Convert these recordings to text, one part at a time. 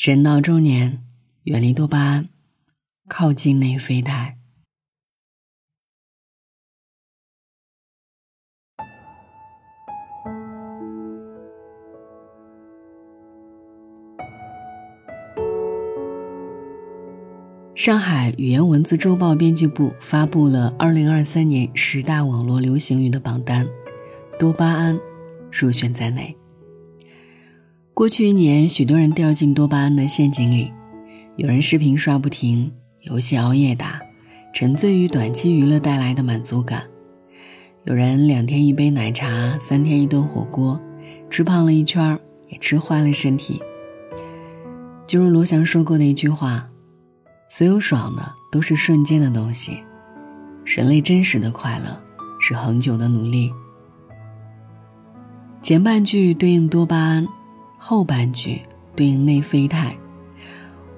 人到中年，远离多巴胺，靠近内啡肽。上海语言文字周报编辑部发布了二零二三年十大网络流行语的榜单，多巴胺入选在内。过去一年，许多人掉进多巴胺的陷阱里，有人视频刷不停，游戏熬夜打，沉醉于短期娱乐带来的满足感；有人两天一杯奶茶，三天一顿火锅，吃胖了一圈也吃坏了身体。就如罗翔说过的一句话。所有爽的都是瞬间的东西，人类真实的快乐是恒久的努力。前半句对应多巴胺，后半句对应内啡肽。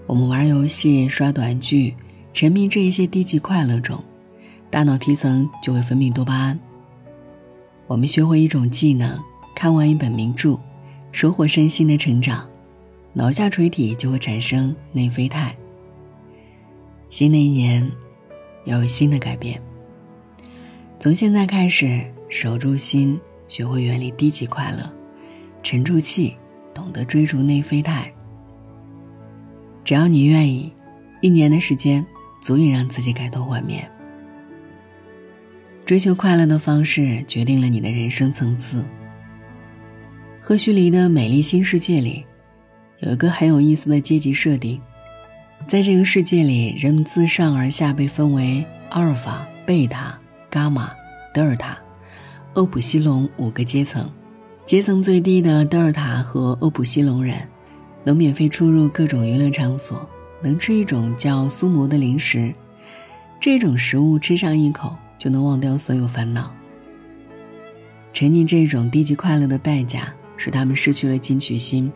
我们玩游戏、刷短剧，沉迷这一些低级快乐中，大脑皮层就会分泌多巴胺。我们学会一种技能，看完一本名著，收获身心的成长，脑下垂体就会产生内啡肽。新的一年，要有新的改变。从现在开始，守住心，学会远离低级快乐，沉住气，懂得追逐内啡肽。只要你愿意，一年的时间足以让自己改头换面。追求快乐的方式，决定了你的人生层次。赫胥黎的《美丽新世界》里，有一个很有意思的阶级设定。在这个世界里，人们自上而下被分为阿尔法、贝塔、伽马、德尔塔、欧普西龙五个阶层。阶层最低的德尔塔和欧普西龙人，能免费出入各种娱乐场所，能吃一种叫苏摩的零食。这种食物吃上一口就能忘掉所有烦恼。沉溺这种低级快乐的代价，使他们失去了进取心，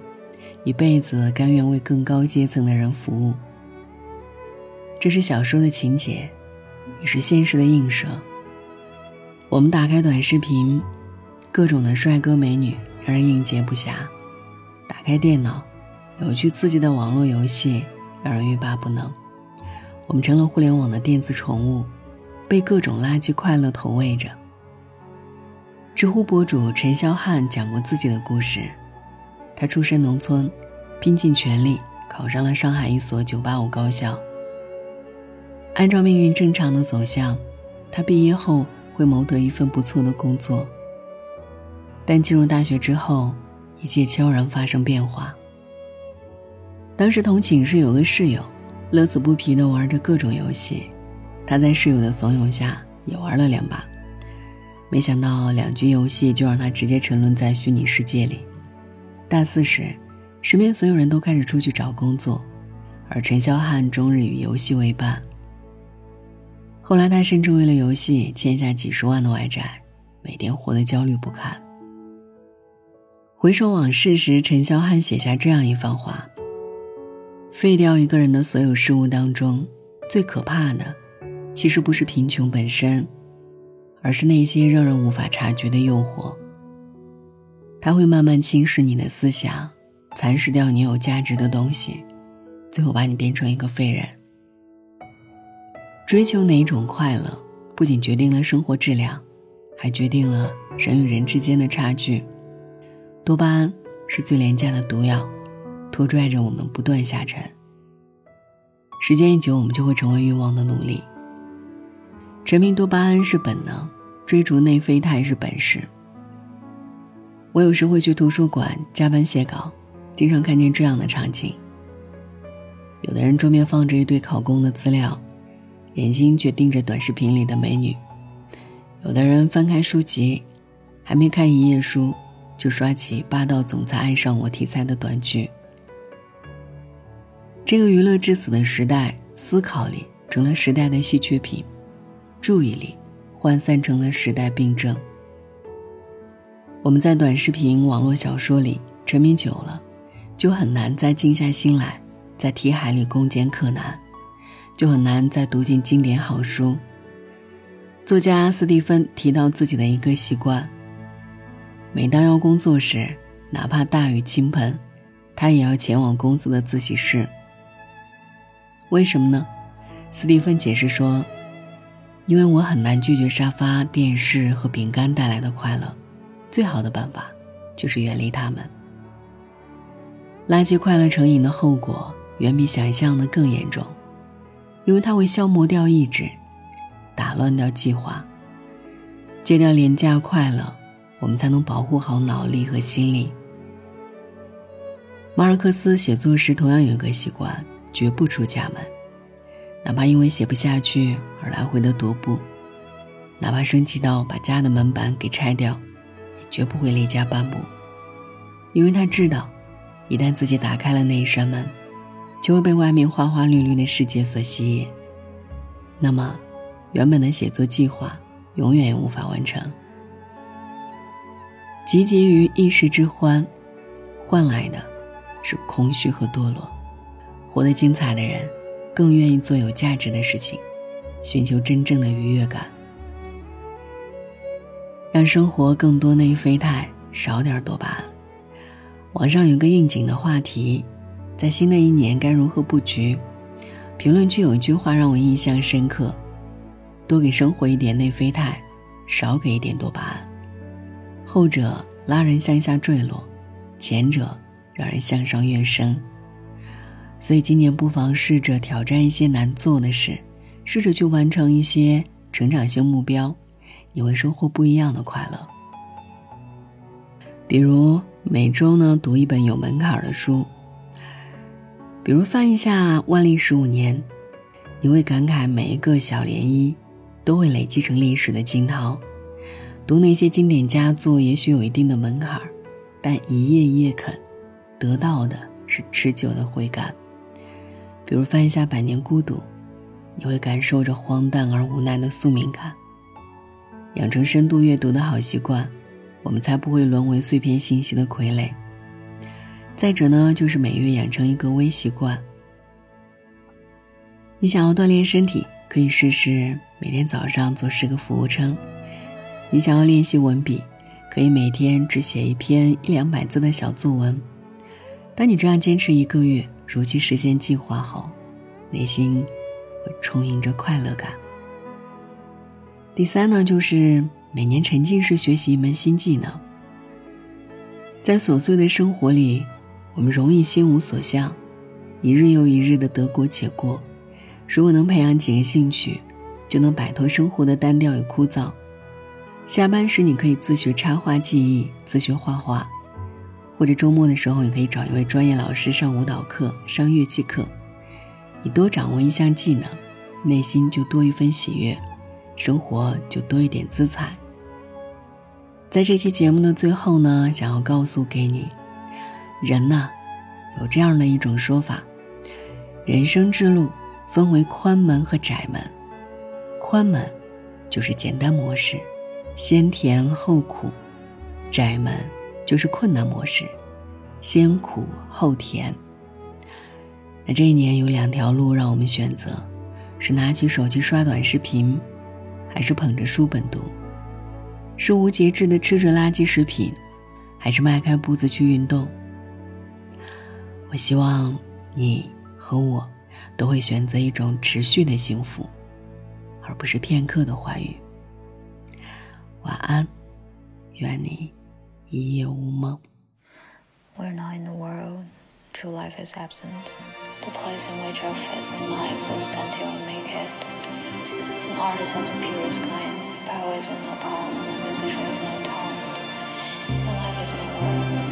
一辈子甘愿为更高阶层的人服务。这是小说的情节，也是现实的映射。我们打开短视频，各种的帅哥美女让人应接不暇；打开电脑，有趣刺激的网络游戏让人欲罢不能。我们成了互联网的电子宠物，被各种垃圾快乐投喂着。知乎博主陈霄汉讲过自己的故事：他出身农村，拼尽全力考上了上海一所985高校。按照命运正常的走向，他毕业后会谋得一份不错的工作。但进入大学之后，一切悄然发生变化。当时同寝室有个室友，乐此不疲地玩着各种游戏，他在室友的怂恿下也玩了两把，没想到两局游戏就让他直接沉沦在虚拟世界里。大四时，身边所有人都开始出去找工作，而陈潇汉终日与游戏为伴。后来，他甚至为了游戏欠下几十万的外债，每天活得焦虑不堪。回首往事时，陈霄汉写下这样一番话：废掉一个人的所有事物当中，最可怕的，其实不是贫穷本身，而是那些让人无法察觉的诱惑。它会慢慢侵蚀你的思想，蚕食掉你有价值的东西，最后把你变成一个废人。追求哪种快乐，不仅决定了生活质量，还决定了人与人之间的差距。多巴胺是最廉价的毒药，拖拽着我们不断下沉。时间一久，我们就会成为欲望的奴隶。沉迷多巴胺是本能，追逐内啡肽是本事。我有时会去图书馆加班写稿，经常看见这样的场景：有的人桌面放着一堆考公的资料。眼睛却盯着短视频里的美女，有的人翻开书籍，还没看一页书，就刷起霸道总裁爱上我题材的短剧。这个娱乐至死的时代，思考力成了时代的稀缺品，注意力涣散成了时代病症。我们在短视频、网络小说里沉迷久了，就很难再静下心来，在题海里攻坚克难。就很难再读进经典好书。作家斯蒂芬提到自己的一个习惯：每当要工作时，哪怕大雨倾盆，他也要前往公司的自习室。为什么呢？斯蒂芬解释说：“因为我很难拒绝沙发、电视和饼干带来的快乐，最好的办法就是远离他们。垃圾快乐成瘾的后果远比想象的更严重，因为它会消磨掉意志，打乱掉计划。戒掉廉价快乐，我们才能保护好脑力和心力。”马尔克斯写作时同样有一个习惯，绝不出家门，哪怕因为写不下去而来回的踱步，哪怕生气到把家的门板给拆掉，也绝不会离家半步，因为他知道，一旦自己打开了那一扇门，就会被外面花花绿绿的世界所吸引，那么，原本的写作计划永远也无法完成。汲汲于一时之欢，换来的。是空虚和堕落，活得精彩的人，更愿意做有价值的事情，寻求真正的愉悦感，让生活更多内啡肽，少点多巴胺。网上有个应景的话题，在新的一年该如何布局？评论区有一句话让我印象深刻：多给生活一点内啡肽，少给一点多巴胺，后者拉人向下坠落，前者。让人向上跃升，所以今年不妨试着挑战一些难做的事，试着去完成一些成长性目标，你会收获不一样的快乐。比如每周呢读一本有门槛的书，比如翻一下《万历十五年》，你会感慨每一个小涟漪都会累积成历史的惊涛。读那些经典佳作，也许有一定的门槛，但一页一页啃。得到的是持久的回甘。比如翻一下《百年孤独》，你会感受着荒诞而无奈的宿命感。养成深度阅读的好习惯，我们才不会沦为碎片信息的傀儡。再者呢，就是每月养成一个微习惯。你想要锻炼身体，可以试试每天早上做十个俯卧撑。你想要练习文笔，可以每天只写一篇一两百字的小作文。当你这样坚持一个月，如期实现计划后，内心会充盈着快乐感。第三呢，就是每年沉浸式学习一门新技能。在琐碎的生活里，我们容易心无所向，一日又一日的得过且过。如果能培养几个兴趣，就能摆脱生活的单调与枯燥。下班时，你可以自学插画技艺，自学画画。或者周末的时候，你可以找一位专业老师上舞蹈课、上乐器课。你多掌握一项技能，内心就多一份喜悦，生活就多一点姿彩。在这期节目的最后呢，想要告诉给你，人呐，有这样的一种说法：人生之路分为宽门和窄门。宽门就是简单模式，先甜后苦；窄门。就是困难模式，先苦后甜。那这一年有两条路让我们选择：是拿起手机刷短视频，还是捧着书本读；是无节制的吃着垃圾食品，还是迈开步子去运动。我希望你和我都会选择一种持续的幸福，而不是片刻的欢愉。晚安，愿你。一夜无梦。We're not in the world, true life is absent. The place in which our fate will not exist until we make it. An artist of the purest kind, poets with no poems, musicians with no talents. And life is my world,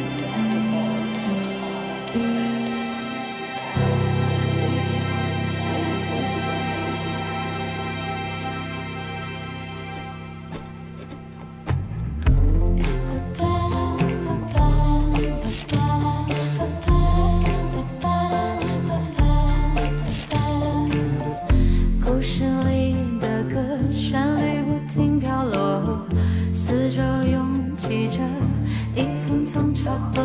总巧合